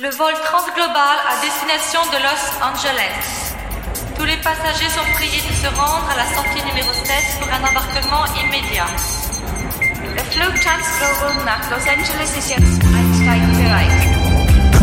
Le vol transglobal à destination de Los Angeles. Tous les passagers sont priés de se rendre à la sortie numéro 7 pour un embarquement immédiat. Le Flug Transglobal nach Los Angeles ist jetzt einsteigbereit.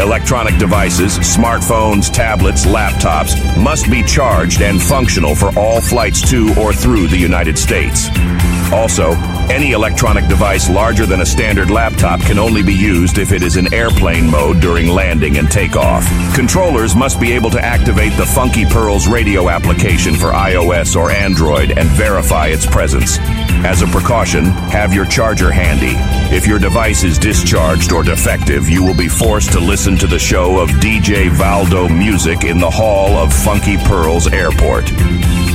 Electronic devices, smartphones, tablets, laptops must be charged and functional for all flights to or through the United States. Also, any electronic device larger than a standard laptop can only be used if it is in airplane mode during landing and takeoff. Controllers must be able to activate the Funky Pearls radio application for iOS or Android and verify its presence. As a precaution, have your charger handy. If your device is discharged or defective, you will be forced to listen to the show of DJ Valdo music in the hall of Funky Pearls Airport.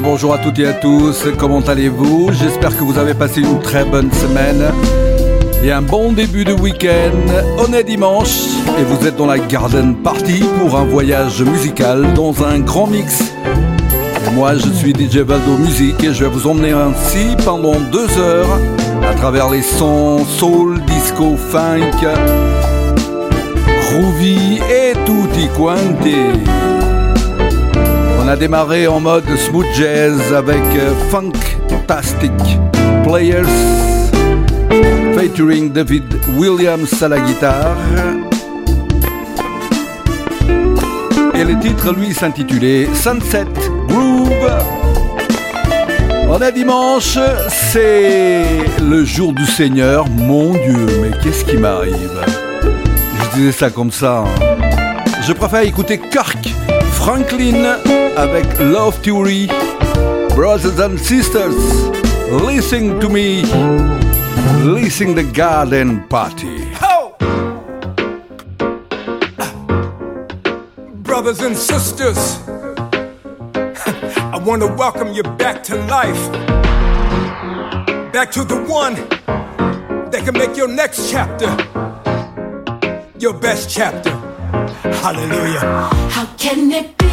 Bonjour à toutes et à tous, comment allez-vous? J'espère que vous avez passé une très bonne semaine et un bon début de week-end. On est dimanche et vous êtes dans la Garden Party pour un voyage musical dans un grand mix. Et moi je suis DJ Valdo Music et je vais vous emmener ainsi pendant deux heures à travers les sons soul, disco, funk, groovy et tutti quanti. On a démarré en mode smooth jazz avec euh, Funktastic Players featuring David Williams à la guitare. Et le titre lui s'intitulait Sunset Groove. On est dimanche, c'est le jour du Seigneur. Mon Dieu, mais qu'est-ce qui m'arrive? Je disais ça comme ça. hein. Je préfère écouter Kirk Franklin avec Love Theory. Brothers and sisters, listen to me. Listen the garden party. brothers and sisters. I want to welcome you back to life. Back to the one that can make your next chapter your best chapter. Hallelujah. How can it be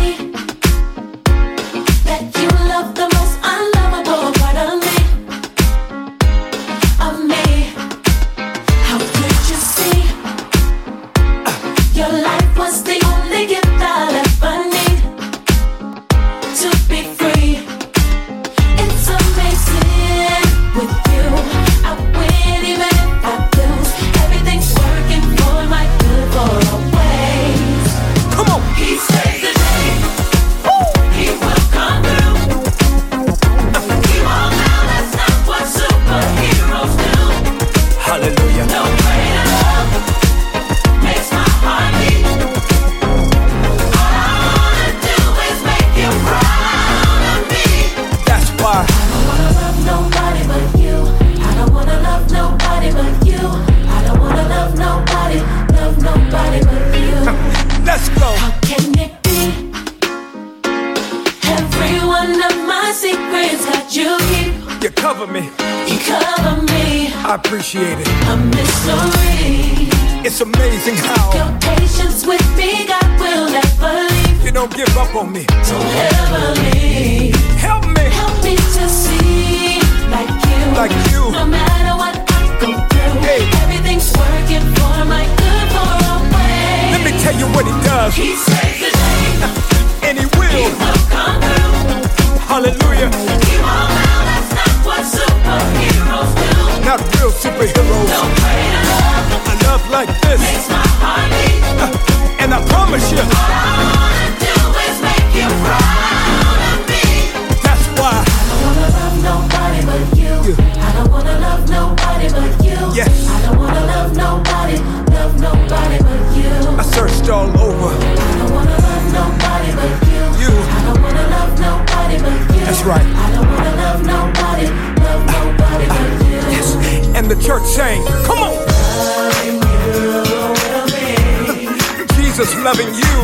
loving you.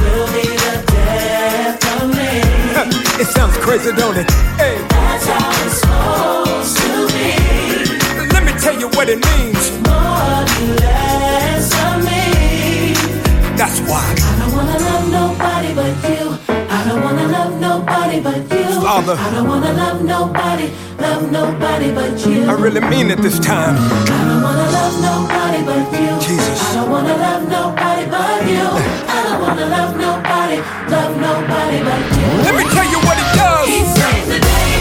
will be the death of me. It sounds crazy, don't it? Hey, That's how it's supposed to be. let me tell you what it means. More less of me. That's why. I don't wanna love nobody but you. I don't wanna love nobody but you. Father. I don't wanna love nobody, love nobody but you. I really mean it this time. I don't wanna love nobody but you. Jesus. I don't wanna love nobody but you. I don't wanna love nobody, love nobody but you. Let me tell you what it does. He saves the day.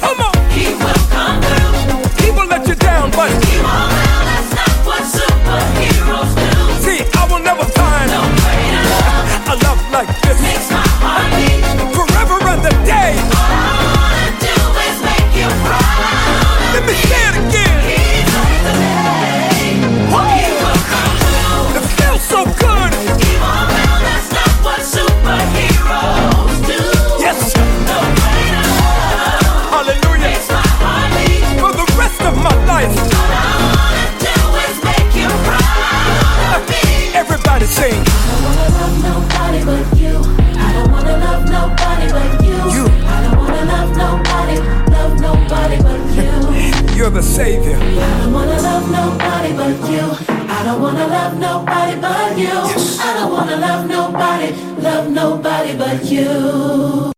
Come on. He will come through. People let you down, but He won't now. That's not what superheroes do. see, I will never find No greater love a love like this. makes my savior. I don't wanna love nobody but you. I don't wanna love nobody but you. I don't wanna love nobody, love nobody but you.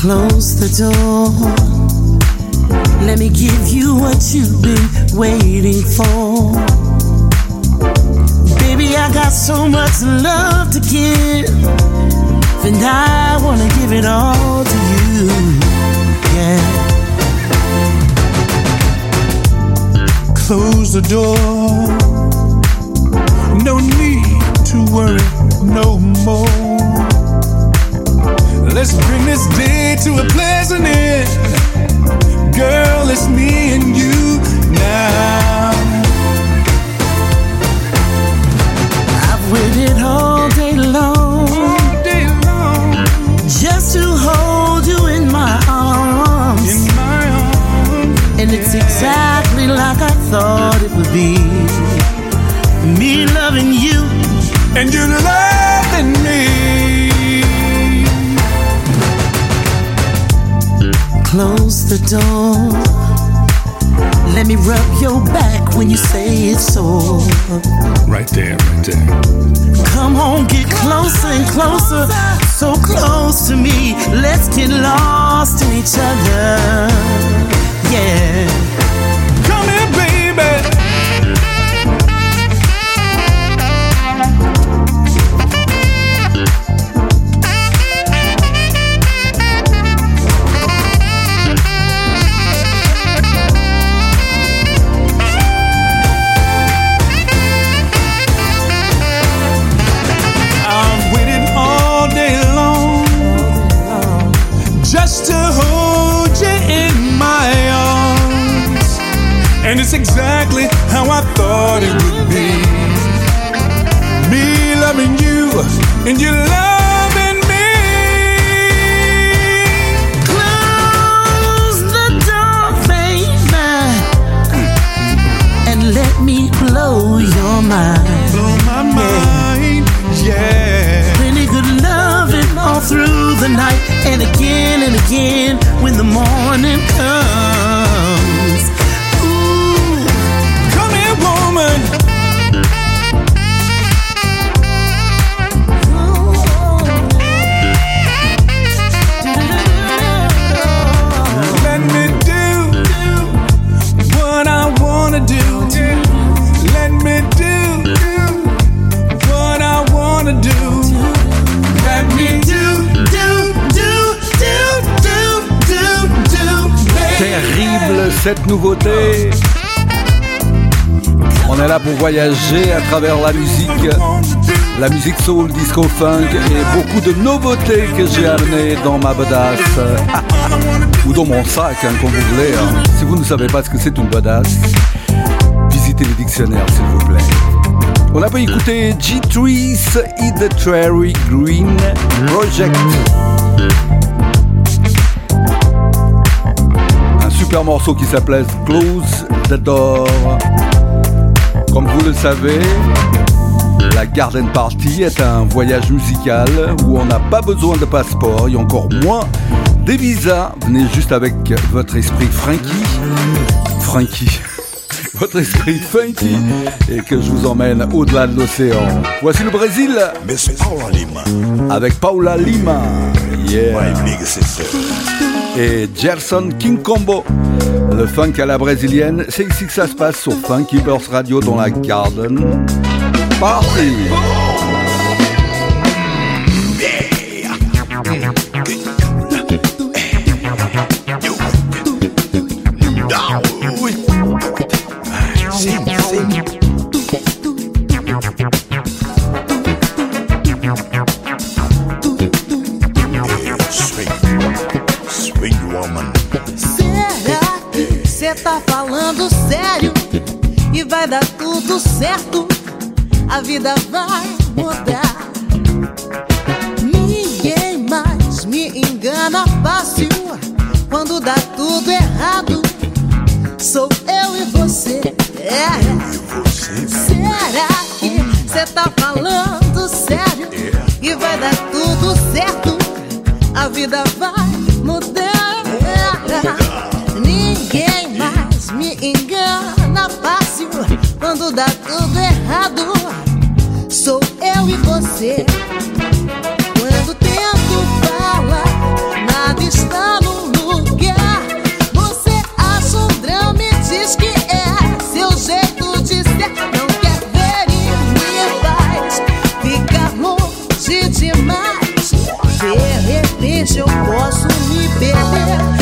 Close the door. Let me give you what you've been waiting for. Baby, I got so much love to give, and I wanna give it all to you. Yeah. Close the door. No need to worry no more. Let's bring this day to a pleasant end. Girl, it's me and you now. I've waited all day long All day long just to hold you in my arms. in my arms. And it's exactly like I thought it would be. Me loving you, And you're loving close the door. Let me rub your back when you say it's sore. Right there, right there. Come on, get closer and closer, so close to me. Let's get lost in each other. Yeah. Soul, disco, funk et beaucoup de nouveautés que j'ai amenées dans ma bedasse. Ou dans mon sac, hein, comme vous voulez. hein. Si vous ne savez pas ce que c'est une bedasse, visitez les dictionnaires s'il vous plaît. On a pu écouter G-Trees Eat the Cherry Green Project. Un super morceau qui s'appelle Close the Door. Comme vous le savez, la Garden Party est un voyage musical où on n'a pas besoin de passeport et encore moins des visas. Venez juste avec votre esprit Frankie. Frankie. Votre esprit funky et que je vous emmène au-delà de l'océan. Voici le Brésil Paula Lima, avec Paula Lima. Yeah. my big sister. et Gerson King Combo. Le funk à la brésilienne, c'est ici que ça se passe sur Funky Burst Radio dans la Garden Pop. demais. De repente eu posso me perder.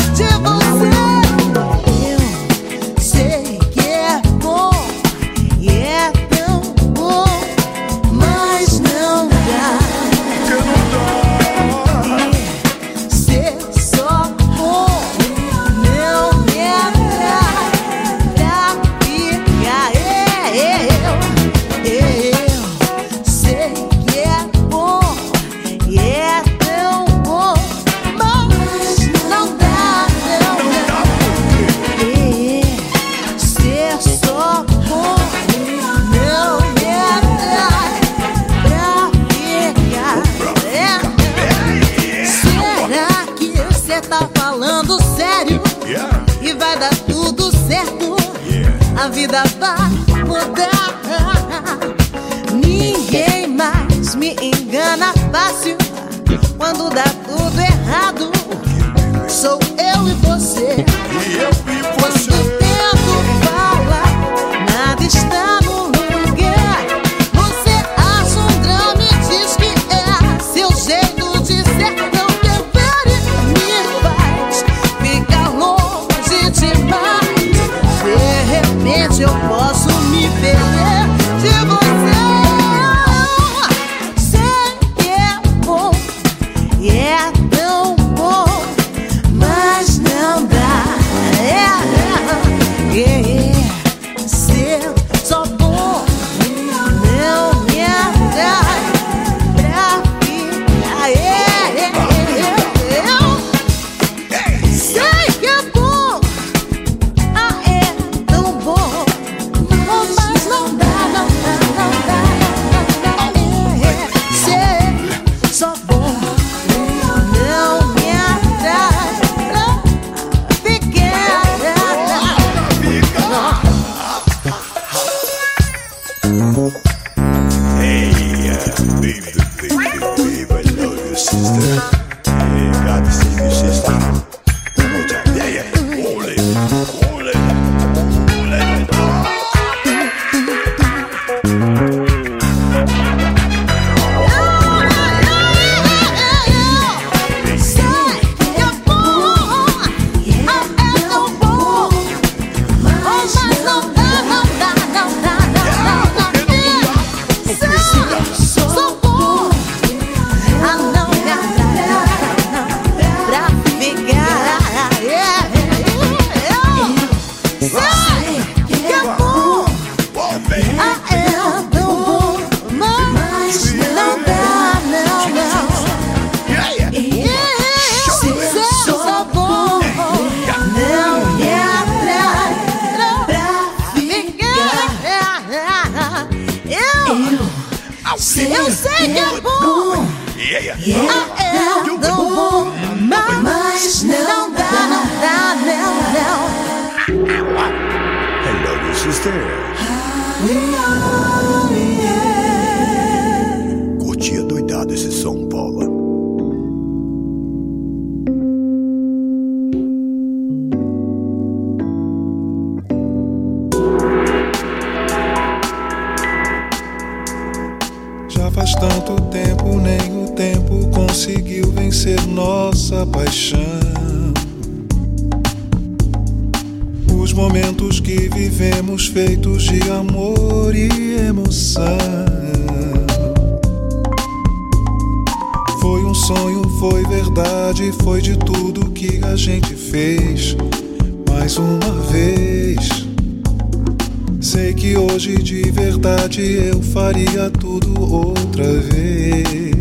conseguiu vencer nossa paixão. Os momentos que vivemos feitos de amor e emoção. Foi um sonho, foi verdade, foi de tudo que a gente fez. Mais uma vez. Sei que hoje de verdade eu faria tudo outra vez.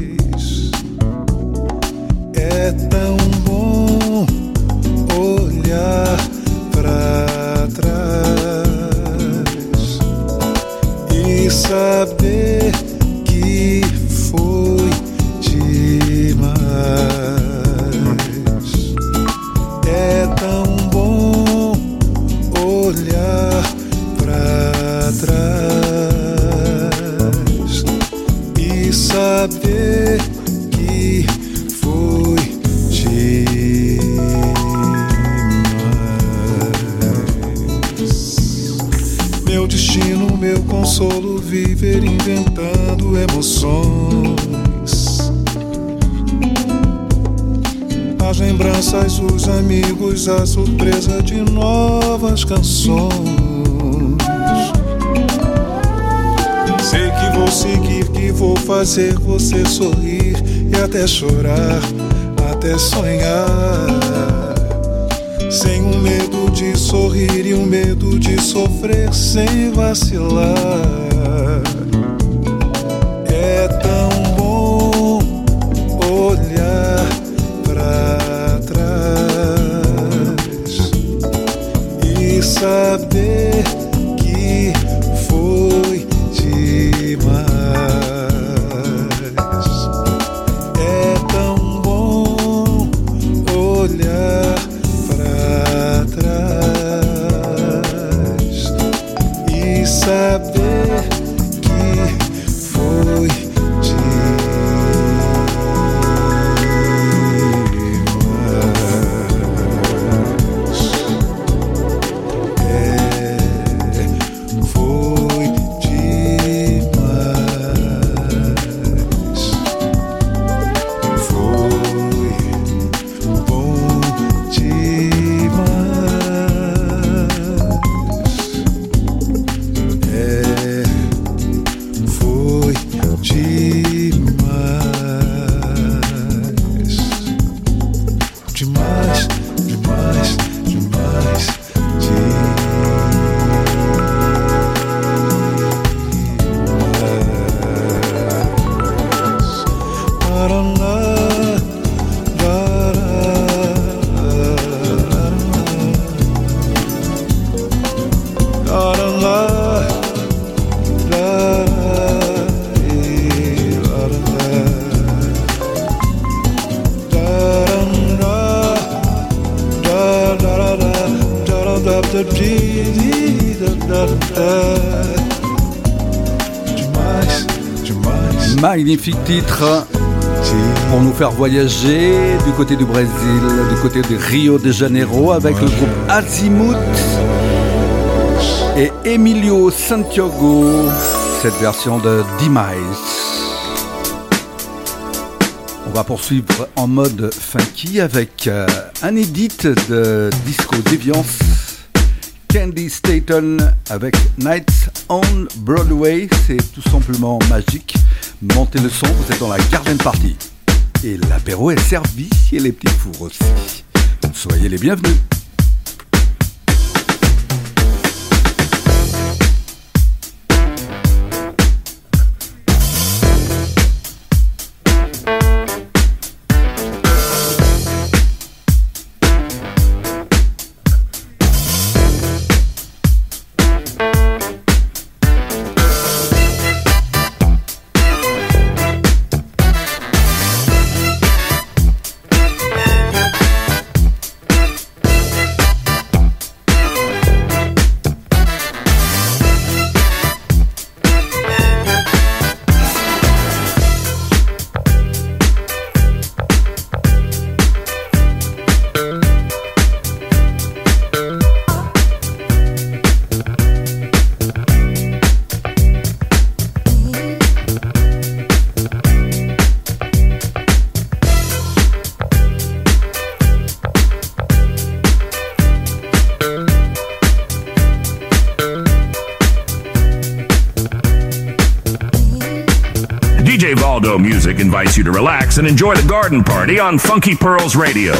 Chorar, até sonhar. Sem o medo de sorrir e o medo de sofrer sem vacilar. Magnifique titre pour nous faire voyager du côté du Brésil, du côté de Rio de Janeiro avec le groupe Azimuth et Emilio Santiago, cette version de Demise. On va poursuivre en mode funky avec euh, un edit de Disco Deviance, Candy Staton avec Nights on Broadway. C'est tout simplement magique. Montez le son, vous êtes dans la garden party. Et l'apéro est servi et les petits fours aussi. Soyez les bienvenus. You to relax and enjoy the garden party on Funky Pearls Radio.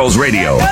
Girls Radio.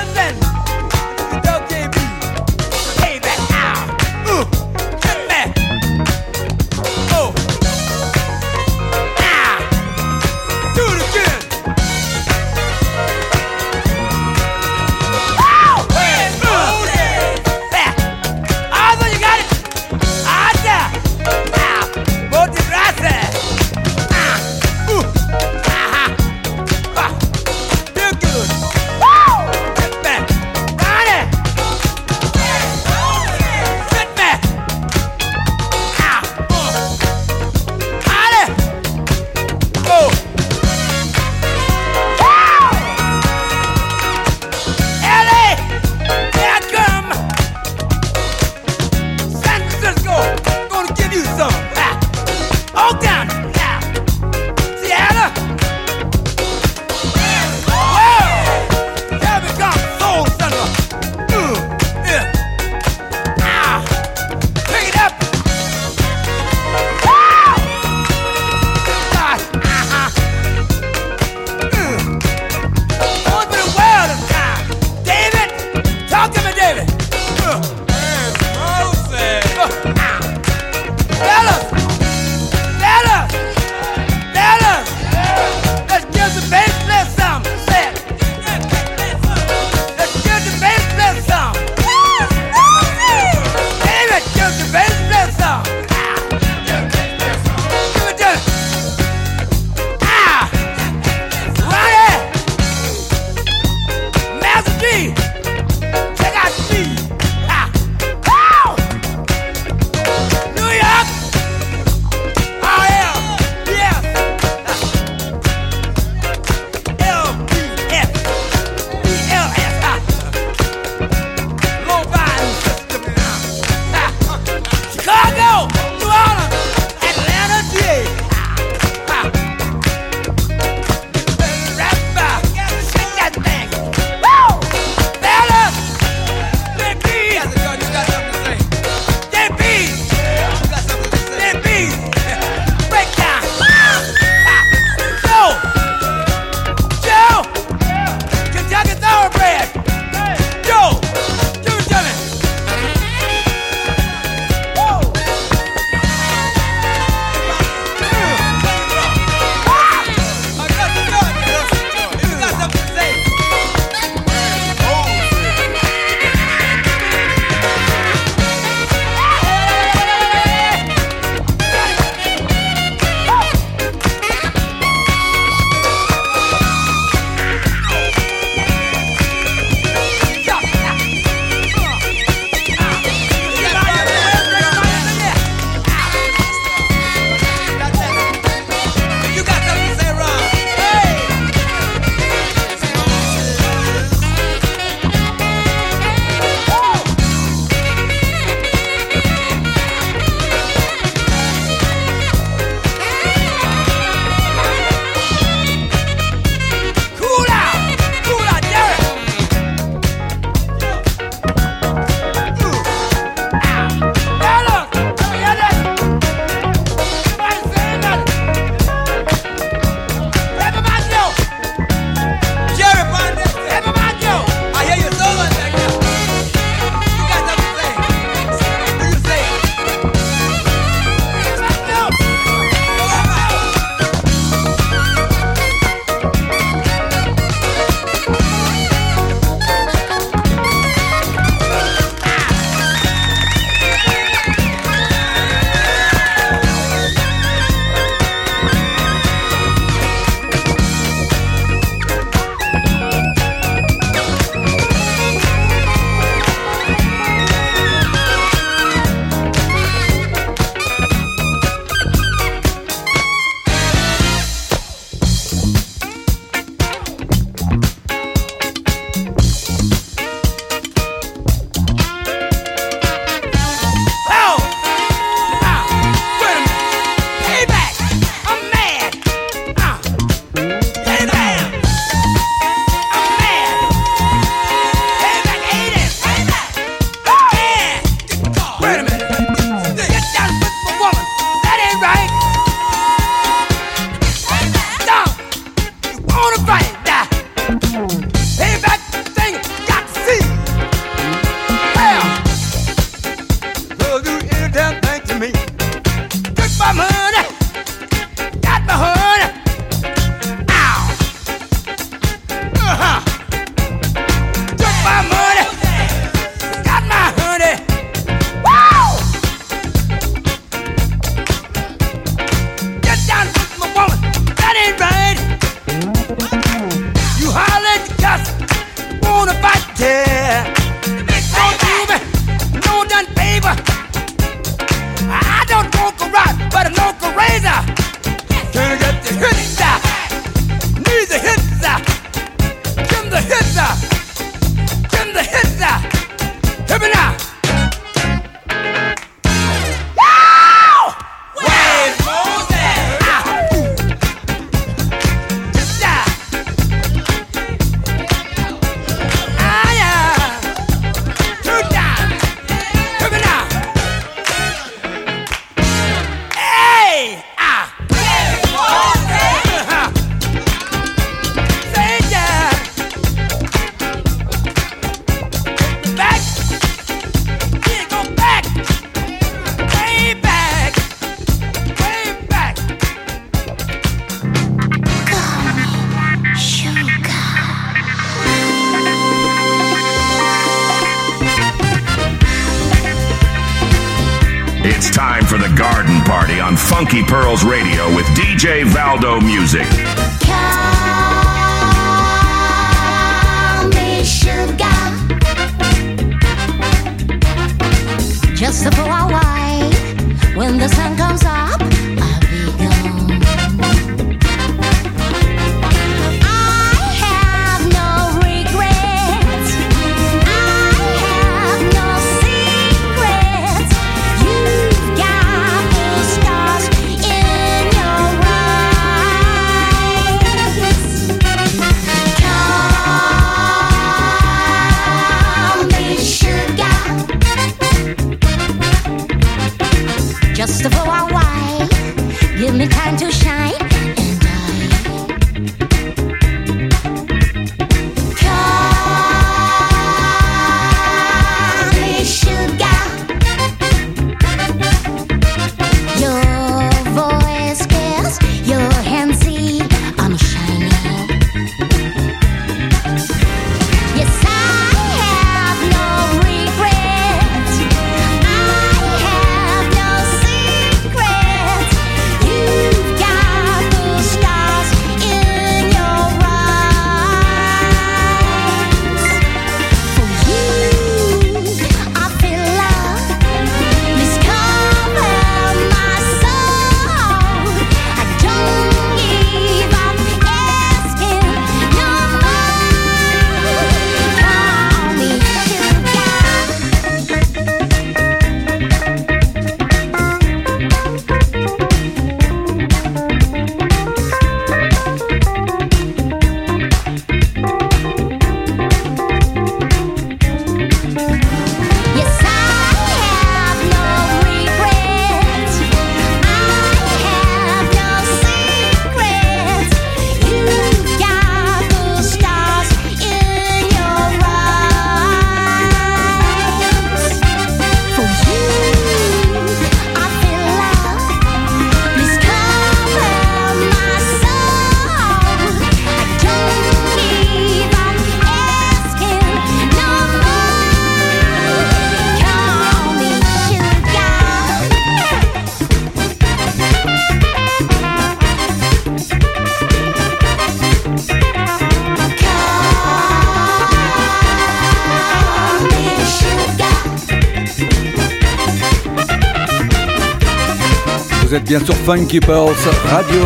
Bien sur Funky Pearls Radio.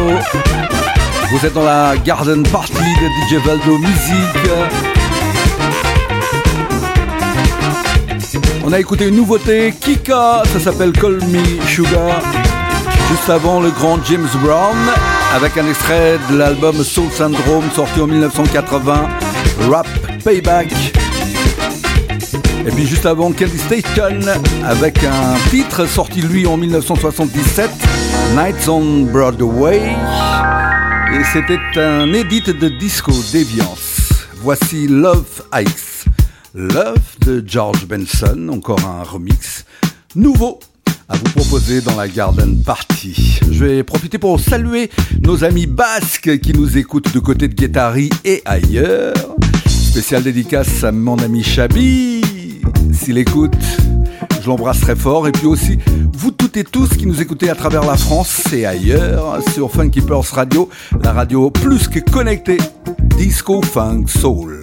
Vous êtes dans la Garden Party de DJ Valdo Music. On a écouté une nouveauté, Kika, ça s'appelle Call Me Sugar. Juste avant le grand James Brown, avec un extrait de l'album Soul Syndrome sorti en 1980, Rap Payback. Et puis juste avant Candy Station avec un titre sorti lui en 1977, Nights on Broadway. Et c'était un edit de Disco Deviance. Voici Love Ice. Love de George Benson, encore un remix nouveau à vous proposer dans la Garden Party. Je vais profiter pour saluer nos amis basques qui nous écoutent de côté de Guétari et ailleurs. Spécial dédicace à mon ami Chabi, s'il écoute. Je l'embrasse très fort. Et puis aussi, et tous qui nous écoutez à travers la France et ailleurs sur Funky Pearls Radio, la radio plus que connectée. Disco Funk Soul.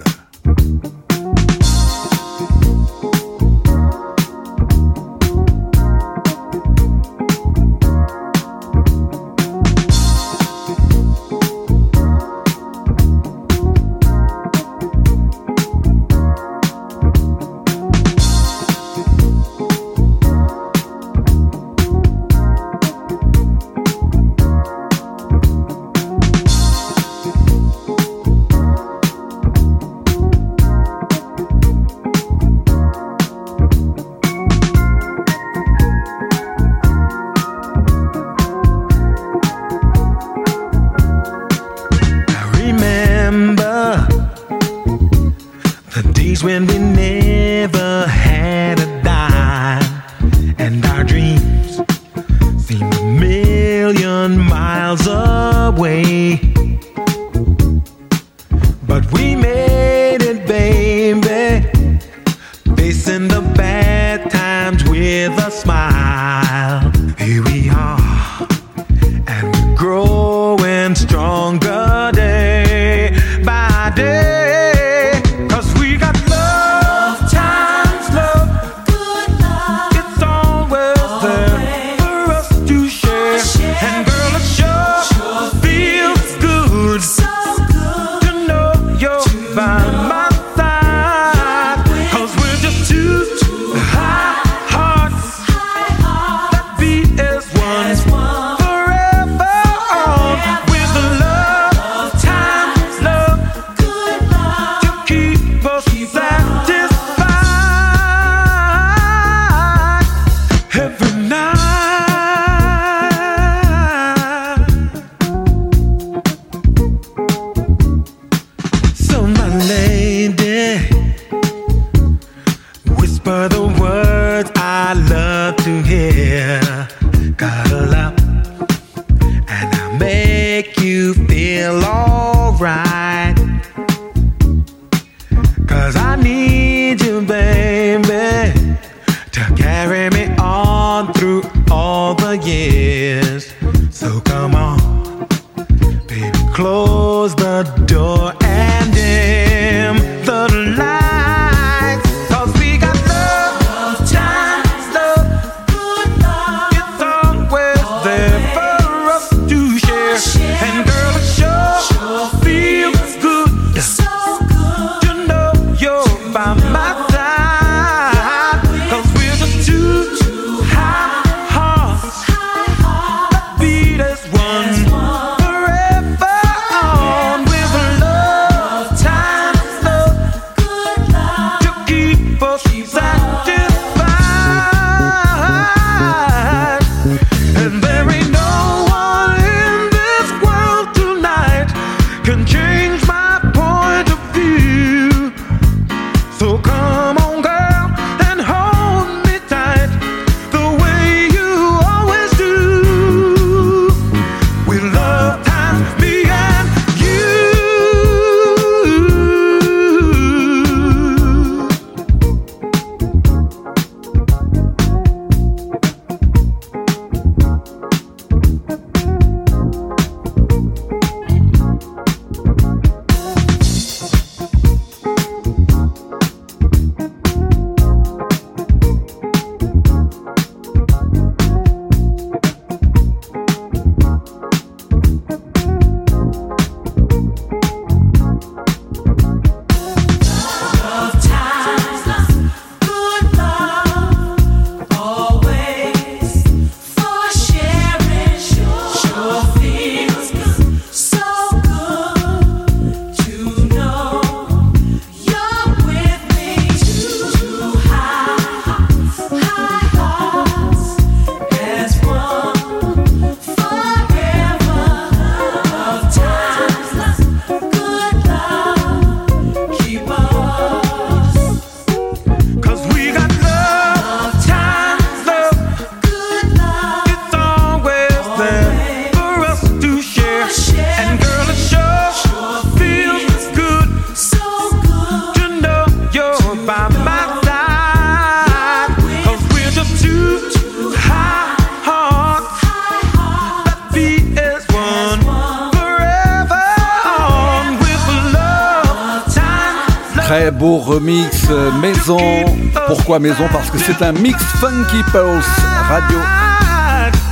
maison parce que c'est un mix Funky Pulse Radio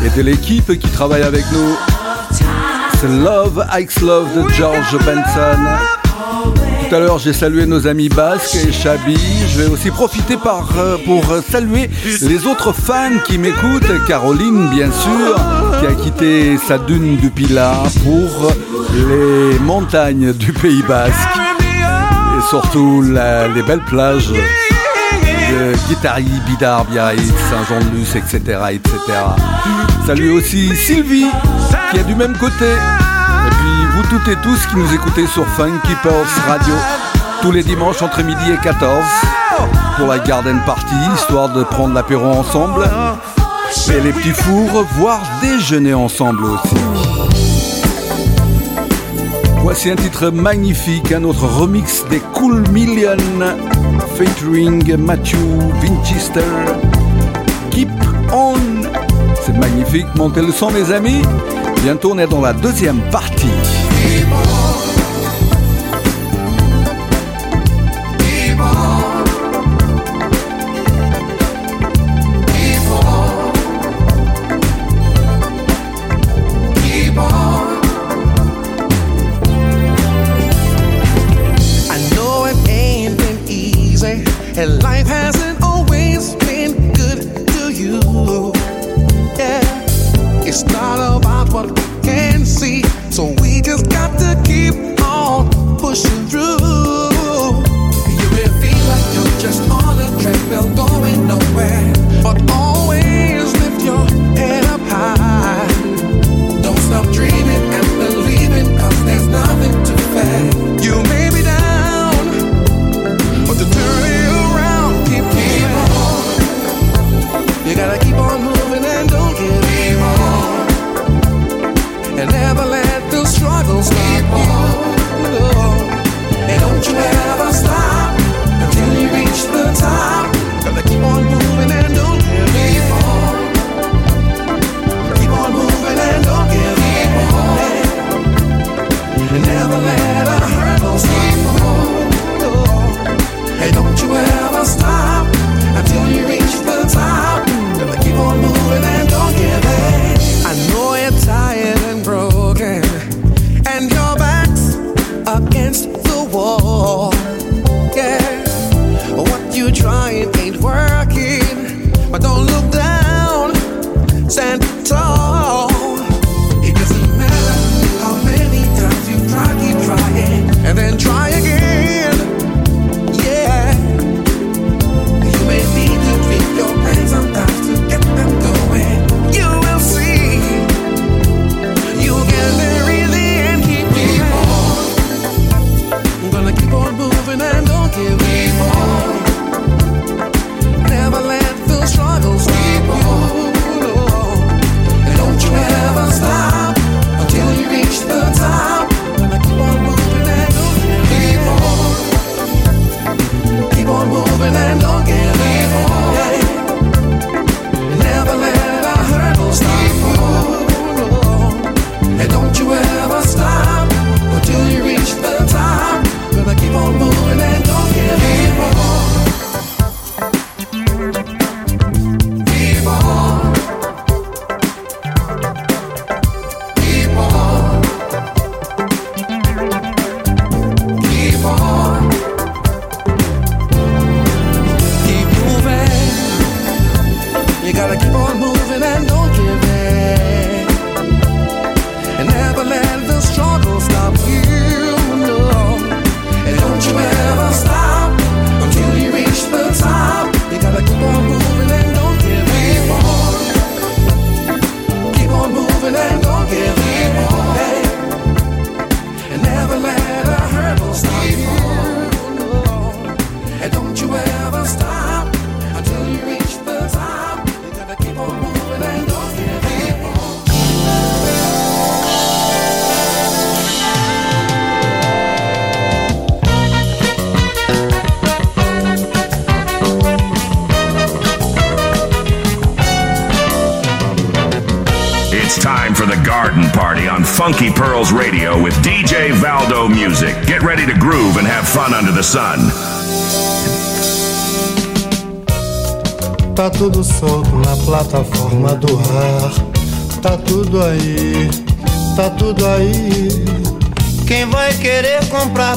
et de l'équipe qui travaille avec nous. C'est Love, Ike's Love de George Benson. Tout à l'heure, j'ai salué nos amis basques et Chabi. Je vais aussi profiter par, euh, pour euh, saluer les autres fans qui m'écoutent. Caroline, bien sûr, qui a quitté sa dune du Pilat pour les montagnes du Pays basque et surtout les belles plages de Guitari, Bidar, Biarritz, Saint-Jean-de-Luz, etc., etc. Salut aussi Sylvie, qui est du même côté. Et puis vous toutes et tous qui nous écoutez sur Funky Pulse Radio, tous les dimanches entre midi et 14, pour la Garden Party, histoire de prendre l'apéro ensemble. Et les petits fours, voire déjeuner ensemble aussi. Voici un titre magnifique, un autre remix des Cool Millions featuring Matthew Winchester. Keep on! C'est magnifique, montez le son, les amis. Bientôt, on est dans la deuxième partie.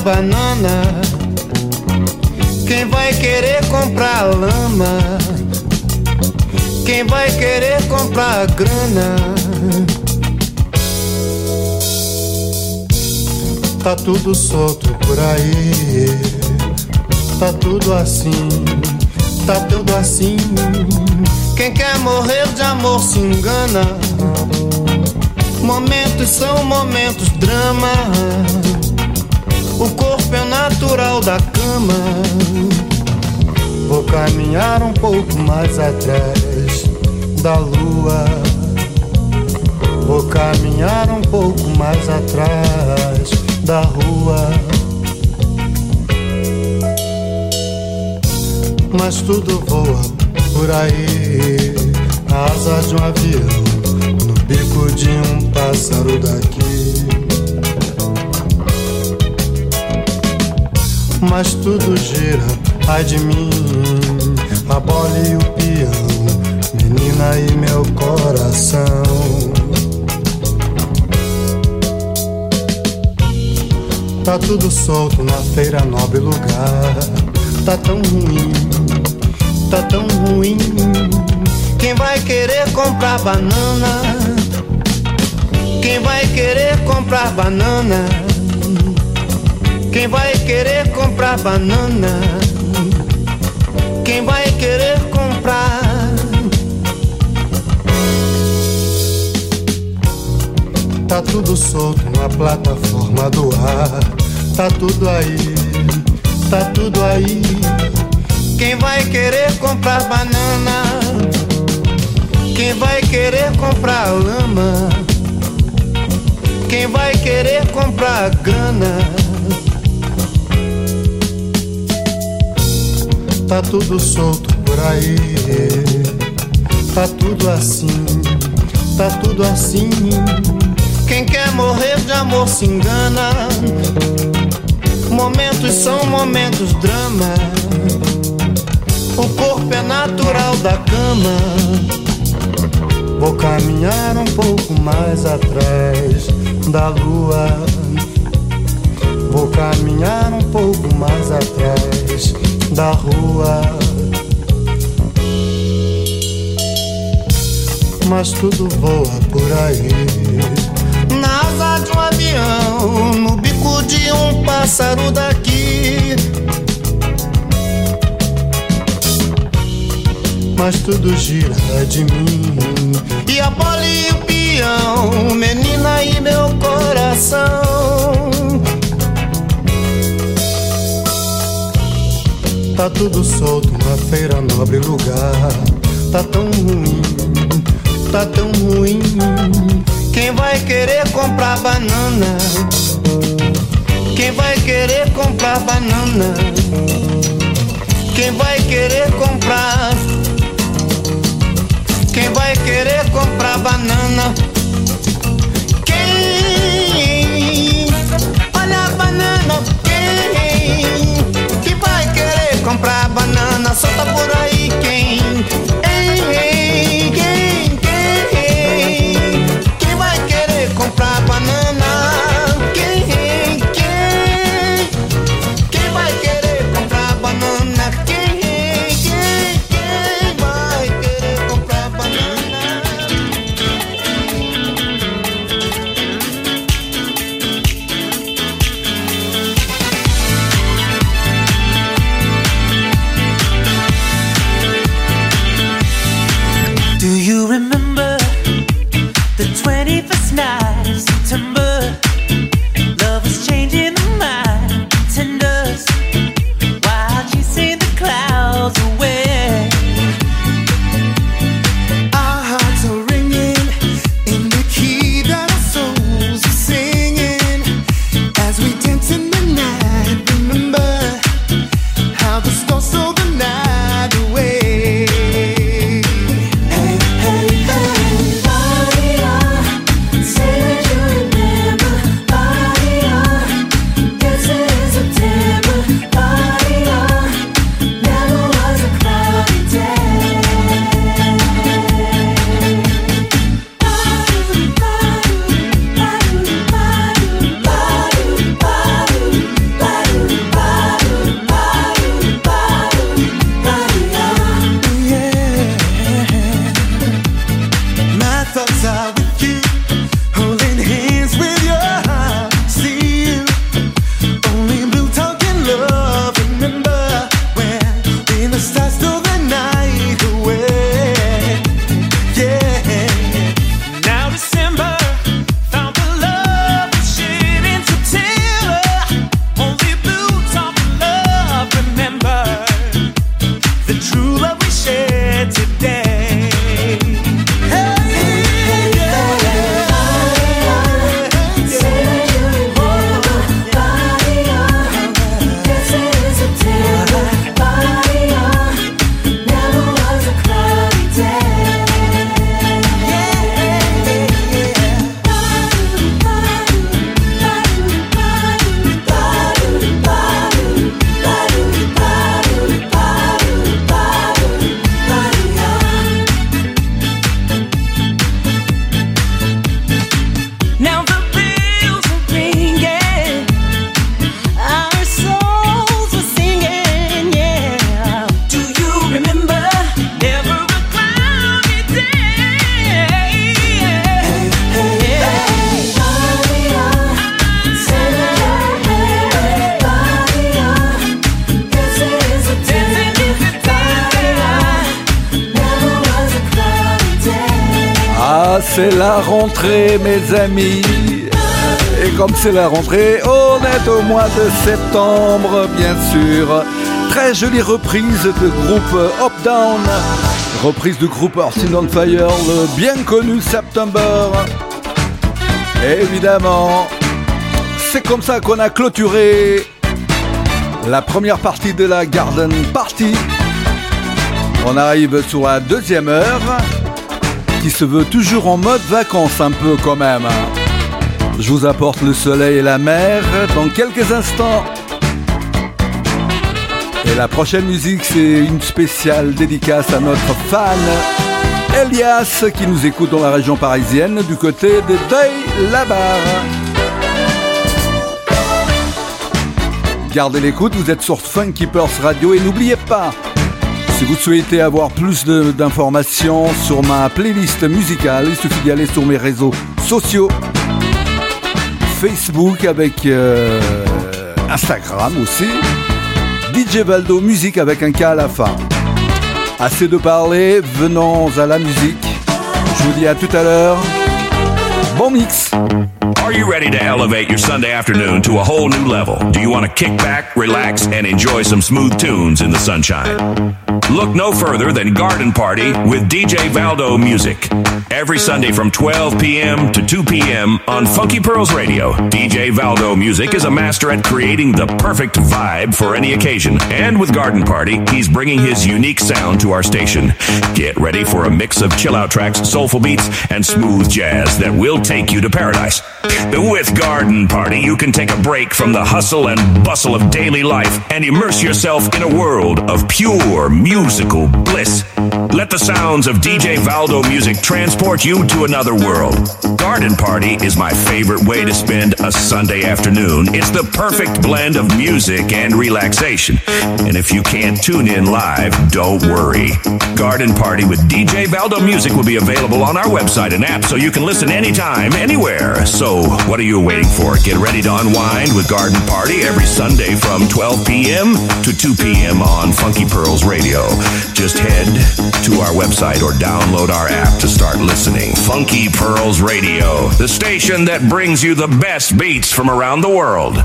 Banana? Quem vai querer comprar lama? Quem vai querer comprar grana? Tá tudo solto por aí. Tá tudo assim, tá tudo assim. Quem quer morrer de amor se engana. Momentos são momentos, drama. O corpo é natural da cama. Vou caminhar um pouco mais atrás da lua. Vou caminhar um pouco mais atrás da rua. Mas tudo voa por aí, a asa de um avião, no bico de um pássaro daqui. Mas tudo gira, ai de mim, a bola e o peão, menina e meu coração. Tá tudo solto na feira, nobre lugar. Tá tão ruim, tá tão ruim. Quem vai querer comprar banana? Quem vai querer comprar banana? Quem vai querer comprar banana? Quem vai querer comprar? Tá tudo solto na plataforma do ar. Tá tudo aí, tá tudo aí. Quem vai querer comprar banana? Quem vai querer comprar lama? Quem vai querer comprar grana? Tá tudo solto por aí. Tá tudo assim, tá tudo assim. Quem quer morrer de amor se engana. Momentos são momentos, drama. O corpo é natural da cama. Vou caminhar um pouco mais atrás da lua. Vou caminhar um pouco mais atrás da rua. Mas tudo voa por aí na asa de um avião, no bico de um pássaro daqui. Mas tudo gira de mim, e a bola e o peão, menina e meu coração. Tá tudo solto na feira, nobre lugar. Tá tão ruim, tá tão ruim. Quem vai querer comprar banana? Quem vai querer comprar banana? Quem vai querer comprar? Quem vai querer comprar banana? Quem? Olha a banana, está por ahí. La rentrée, mes amis. Et comme c'est la rentrée, on est au mois de septembre, bien sûr. Très jolie reprise de groupe Up Down. Reprise du groupe Arsenal Fire, le bien connu September. Évidemment, c'est comme ça qu'on a clôturé la première partie de la Garden Party. On arrive sur la deuxième heure, qui se veut toujours en mode vacances un peu quand même. Je vous apporte le soleil et la mer dans quelques instants. Et la prochaine musique, c'est une spéciale dédicace à notre fan Elias qui nous écoute dans la région parisienne du côté de Deuil-la-Barre. Gardez l'écoute, vous êtes sur Funky Purse Radio et n'oubliez pas, si vous souhaitez avoir plus d'informations sur ma playlist musicale, il suffit d'y aller sur mes réseaux sociaux. Facebook avec euh, Instagram aussi. DJ Valdo Musique avec un K à la fin. Assez de parler, venons à la musique. Je vous dis à tout à l'heure. Bon mix. Are you ready to elevate your Sunday afternoon to a whole new level? Do you want to kick back, relax, and enjoy some smooth tunes in the sunshine? Look no further than Garden Party with DJ Valdo Music. Every Sunday from 12 p.m. to 2 p.m. on Funky Pearls Radio. DJ Valdo Music is a master at creating the perfect vibe for any occasion. And with Garden Party, he's bringing his unique sound to our station. Get ready for a mix of chill out tracks, soulful beats, and smooth jazz that will take you to paradise. With Garden Party, you can take a break from the hustle and bustle of daily life and immerse yourself in a world of pure musical bliss. Let the sounds of DJ Valdo music transport you to another world. Garden Party is my favorite way to spend a Sunday afternoon. It's the perfect blend of music and relaxation. And if you can't tune in live, don't worry. Garden Party with DJ Valdo Music will be available on our website and app so you can listen anytime, anywhere. So, what are you waiting for? Get ready to unwind with Garden Party every Sunday from 12 p.m. to 2 p.m. on Funky Pearls Radio. Just head to our website or download our app to start listening. Funky Pearls Radio, the station that brings you the best beats from around the world.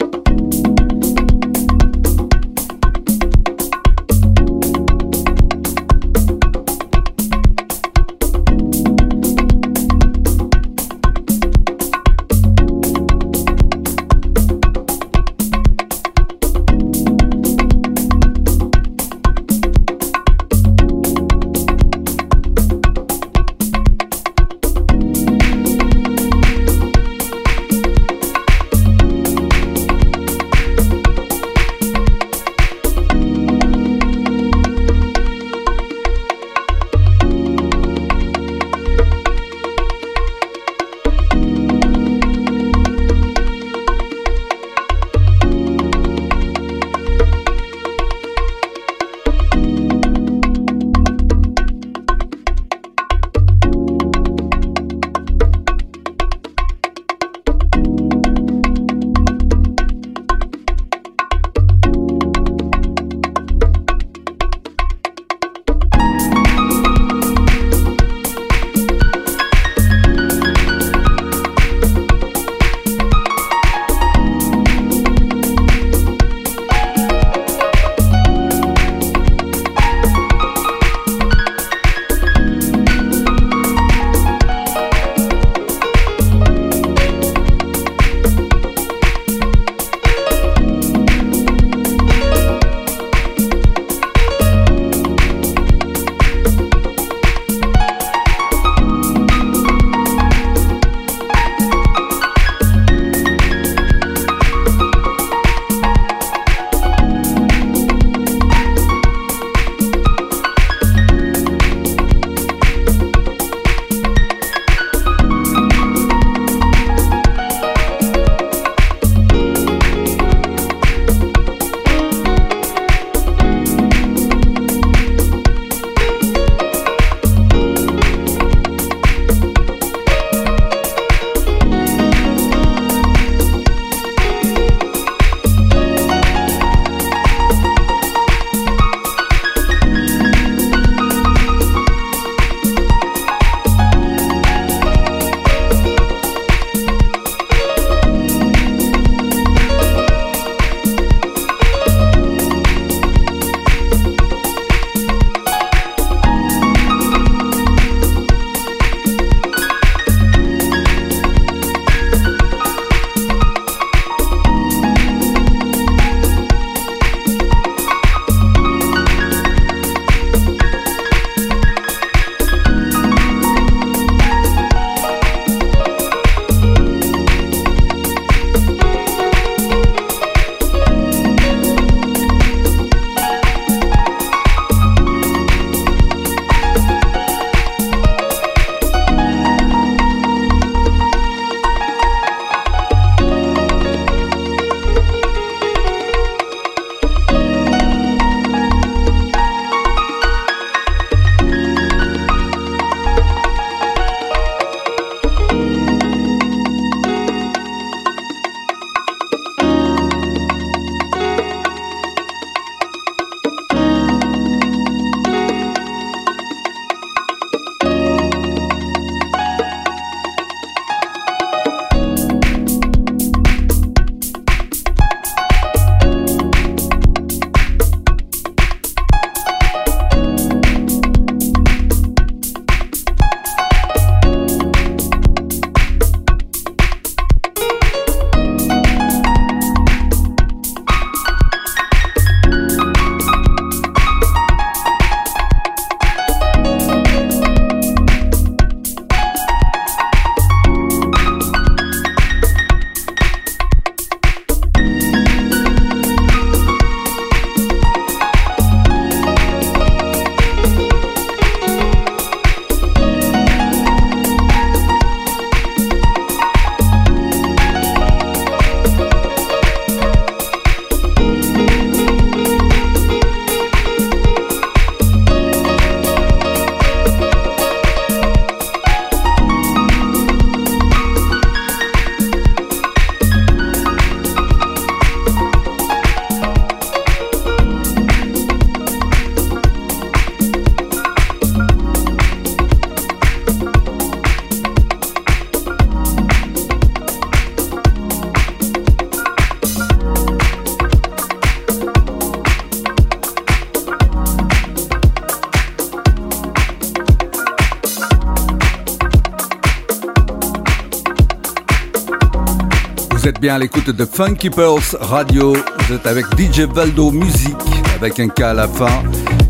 à l'écoute de Funky Pulse Radio. Vous êtes avec DJ Valdo Musique avec un K à la fin.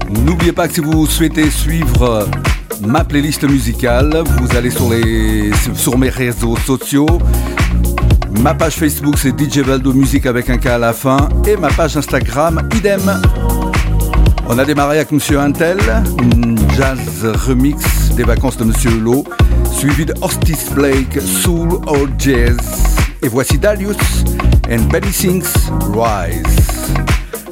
N'oubliez pas que si vous souhaitez suivre euh, ma playlist musicale, vous allez sur, les, sur mes réseaux sociaux. Ma page Facebook c'est DJ Valdo Musique avec un K à la fin et ma page Instagram idem. On a démarré avec Monsieur Intel, une jazz remix des vacances de Monsieur Hulot, suivi de Hostis Blake, Soul or Jazz. Et voici Darius and Betty Sings Rise.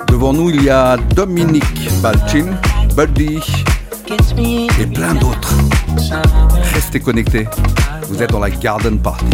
Devant nous, il y a Dominique Balchin, Buddy et plein d'autres. Restez connectés. Vous êtes dans la Garden Party.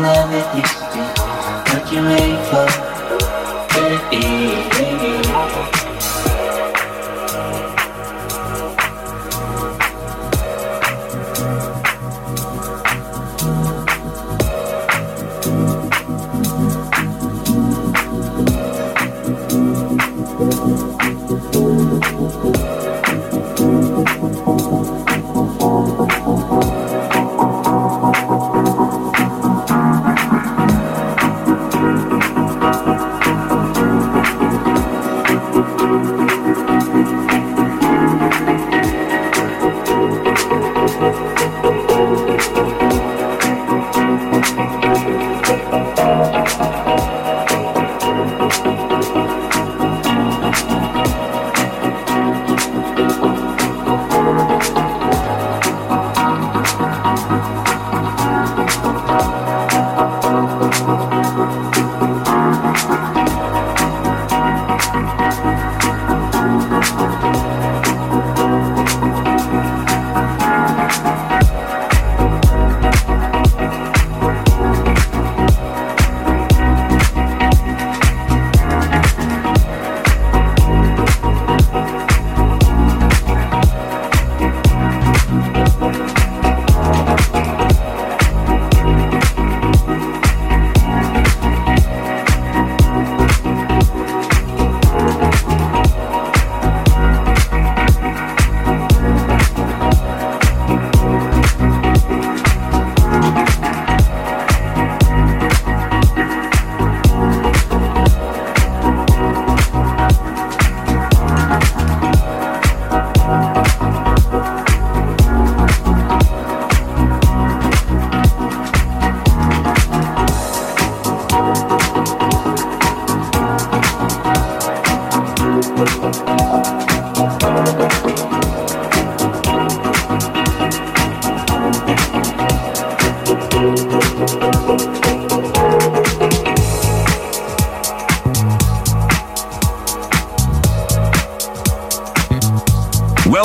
love it used to be, you made for, baby.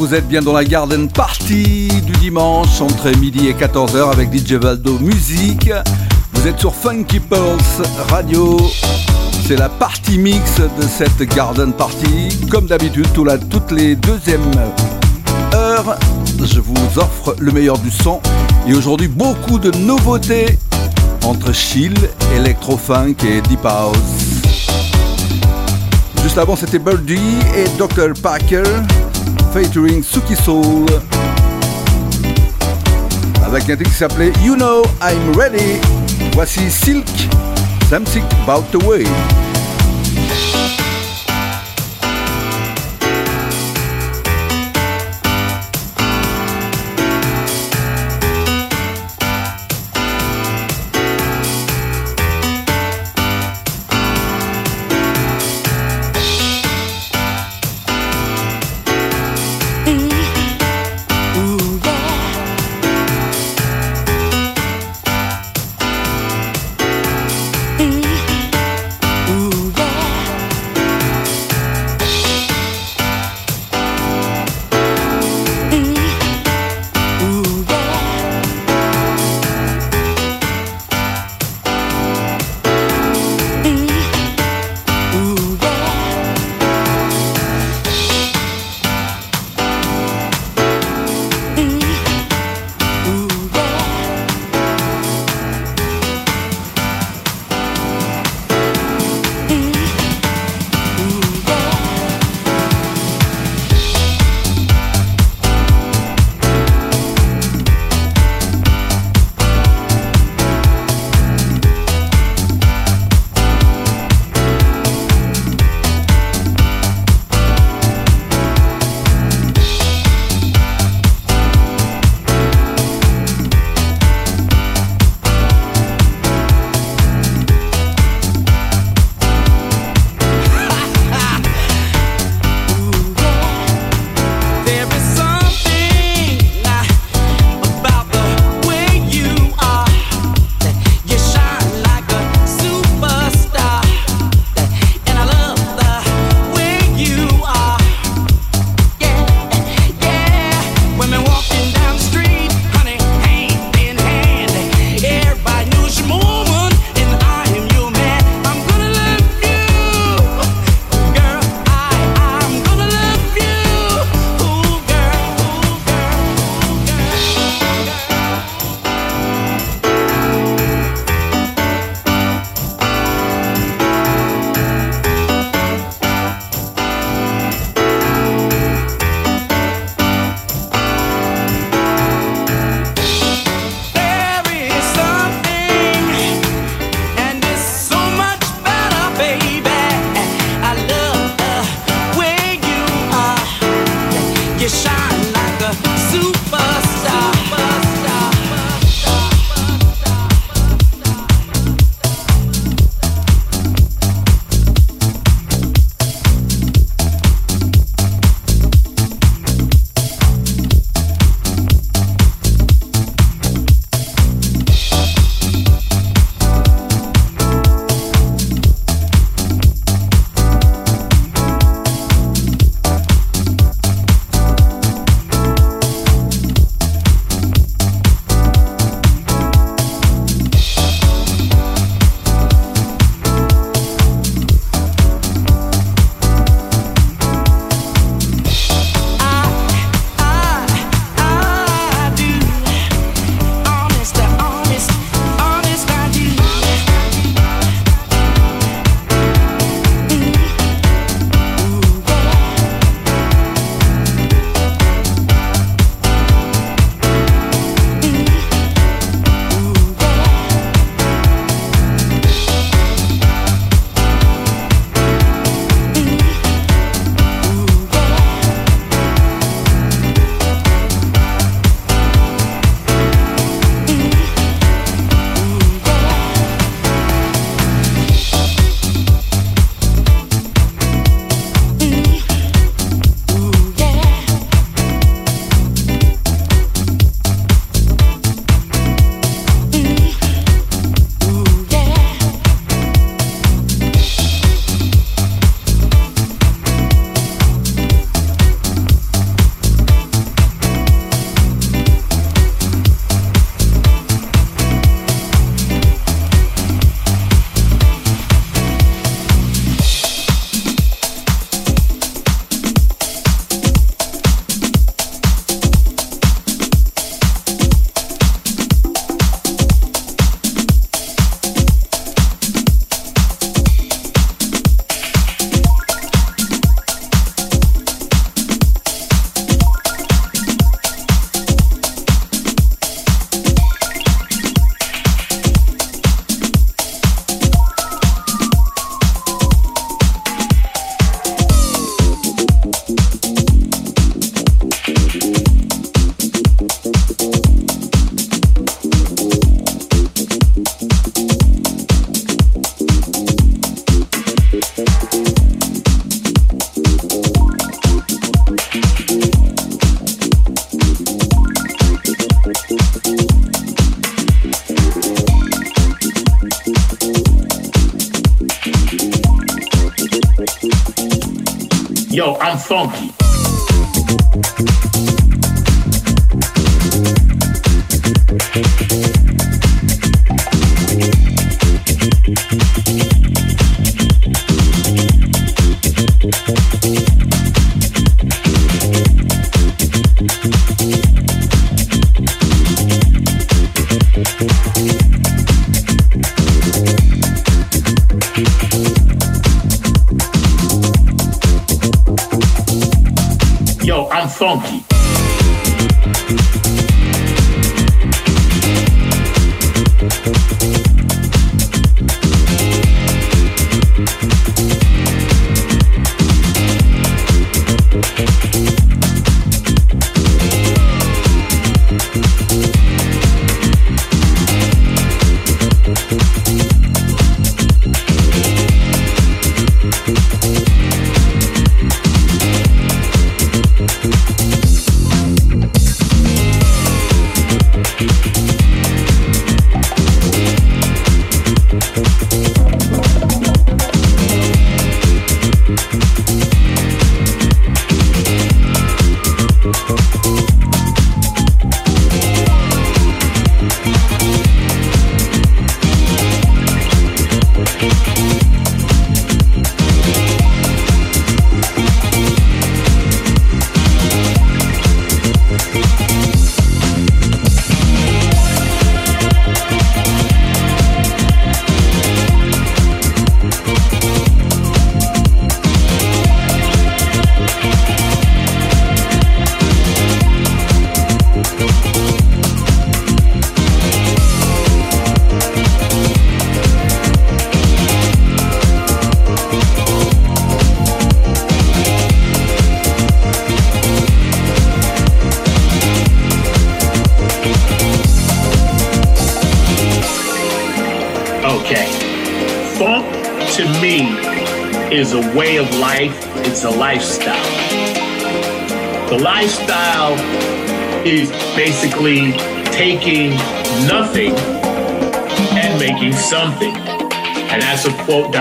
Vous êtes bien dans la Garden Party du dimanche entre midi et 14h avec DJ Valdo Musique. Vous êtes sur Funky Pulse Radio. C'est la partie mix de cette Garden Party. Comme d'habitude, tout toutes les deuxièmes heures, je vous offre le meilleur du son. Et aujourd'hui, beaucoup de nouveautés entre chill, electro-funk et deep house. Juste avant, c'était Birdie et Dr. Packer featuring Suki Soul avec un titre qui s'appelait You Know I'm Ready. Voici Silk, Something About the Way. Yo, I'm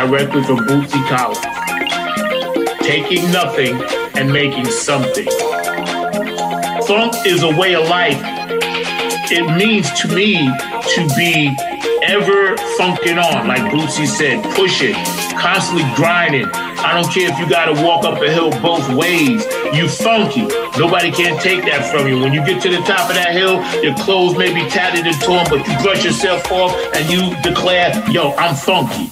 directly from Bootsy Collins. Taking nothing and making something. Funk is a way of life. It means to me to be ever funking on, like Bootsy said, pushing, constantly grinding. I don't care if you gotta walk up a hill both ways. You funky. Nobody can take that from you. When you get to the top of that hill, your clothes may be tattered and torn, but you brush yourself off and you declare, yo, I'm funky.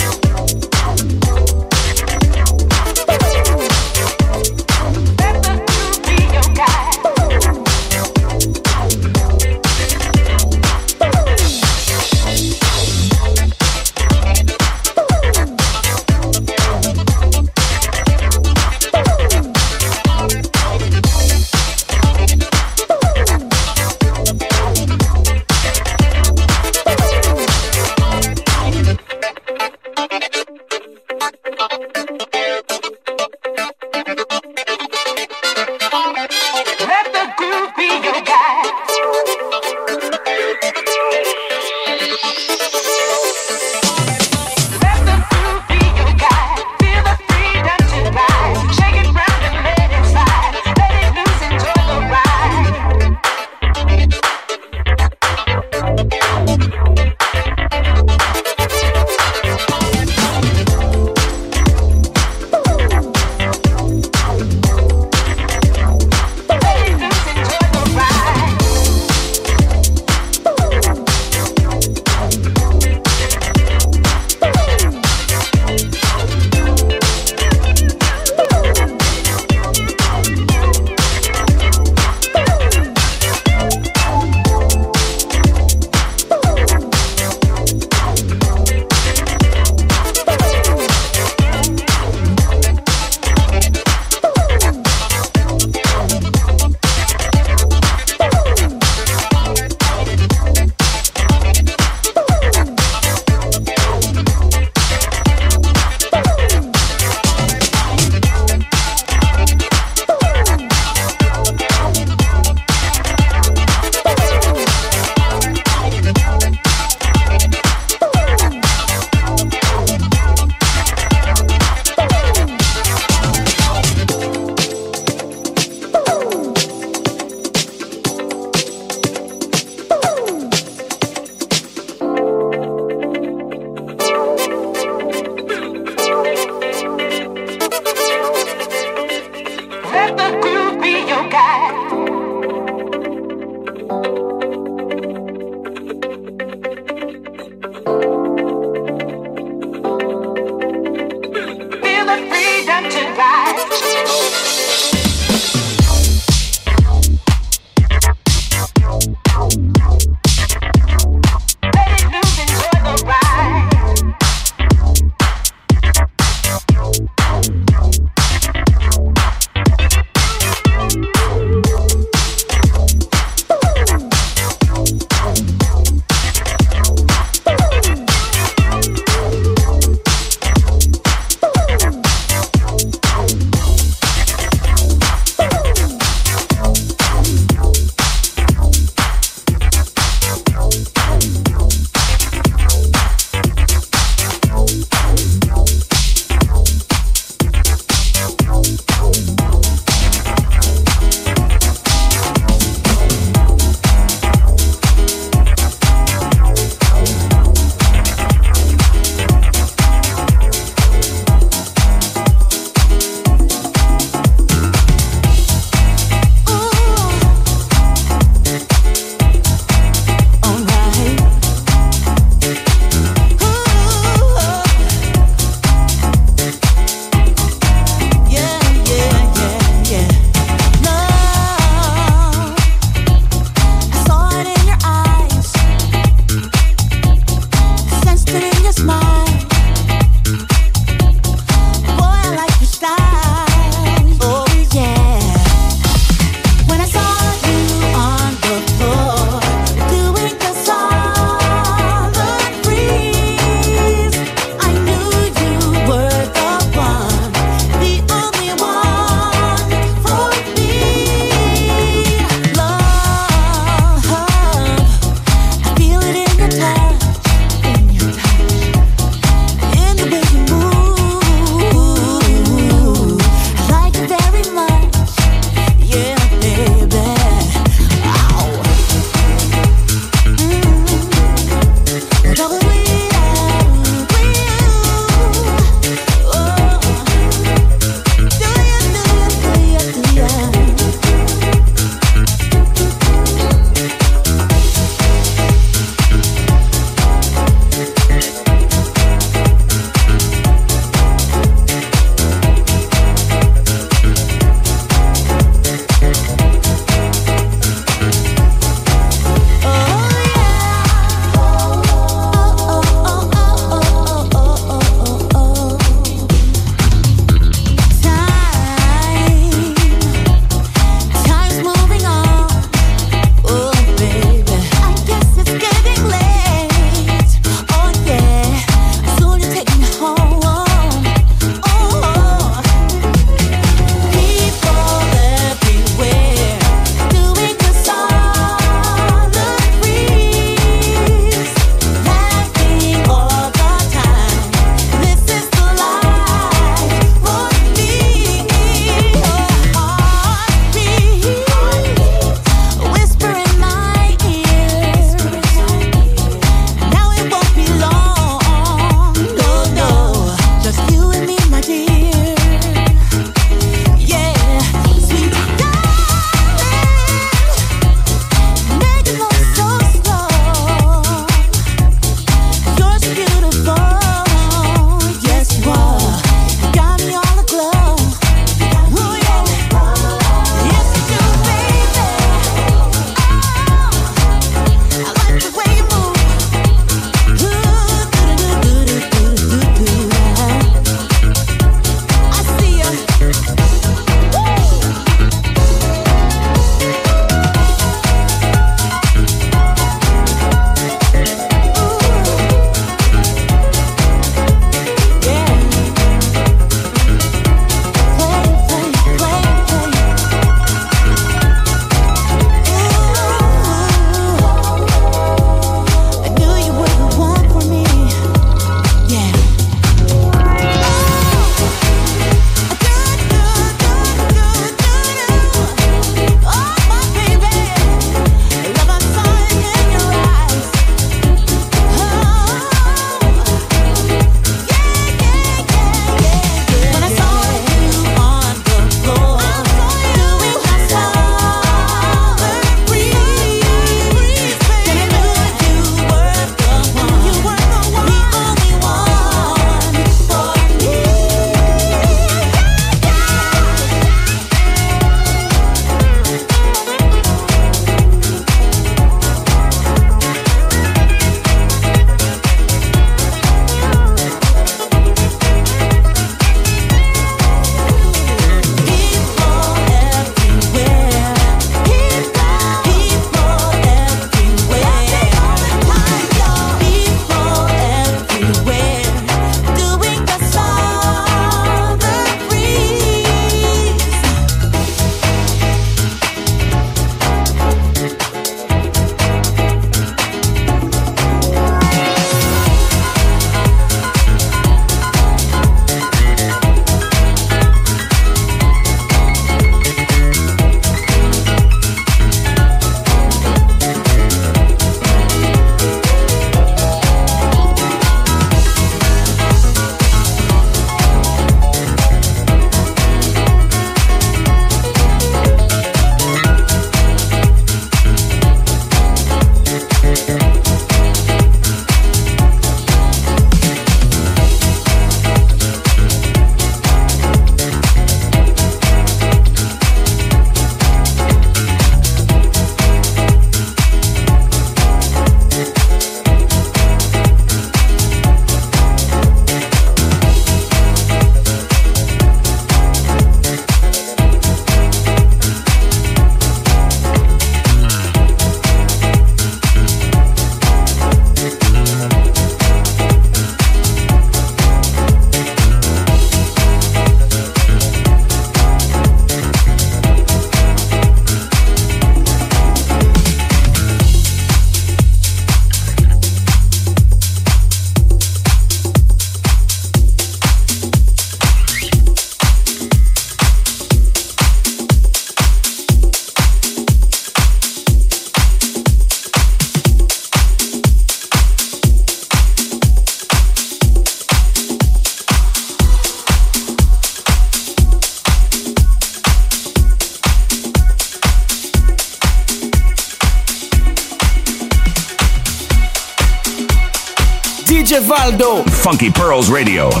Girls Radio.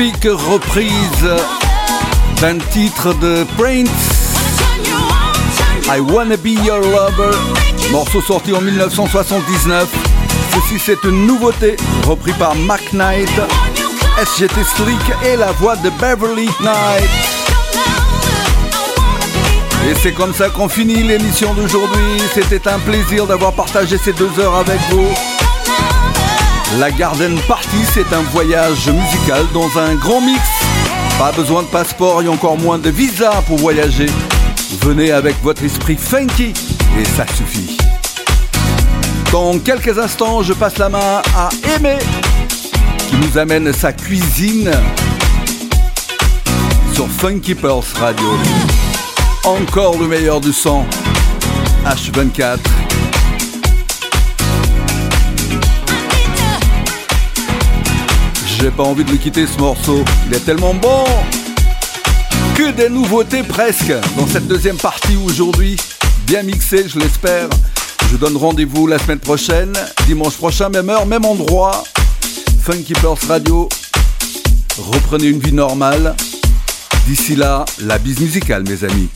Reprise d'un titre de Prince. I Wanna Be Your Lover, morceau sorti en 1979. Ceci c'est une nouveauté, repris par Mac Knight, SGT Slick et la voix de Beverly Knight. Et c'est comme ça qu'on finit l'émission d'aujourd'hui. C'était un plaisir d'avoir partagé ces deux heures avec vous. La Garden Party, c'est un voyage musical dans un grand mix. Pas besoin de passeport et encore moins de visa pour voyager. Venez avec votre esprit funky et ça suffit. Dans quelques instants, je passe la main à Aimé qui nous amène sa cuisine sur Funky Pearls Radio. Encore le meilleur du son. H24. J'ai pas envie de le quitter ce morceau. Il est tellement bon. Que des nouveautés presque dans cette deuxième partie aujourd'hui. Bien mixé, je l'espère. Je donne rendez-vous la semaine prochaine, dimanche prochain, même heure, même endroit. Funky Pearls Radio. Reprenez une vie normale. D'ici là, la bise musicale, mes amis.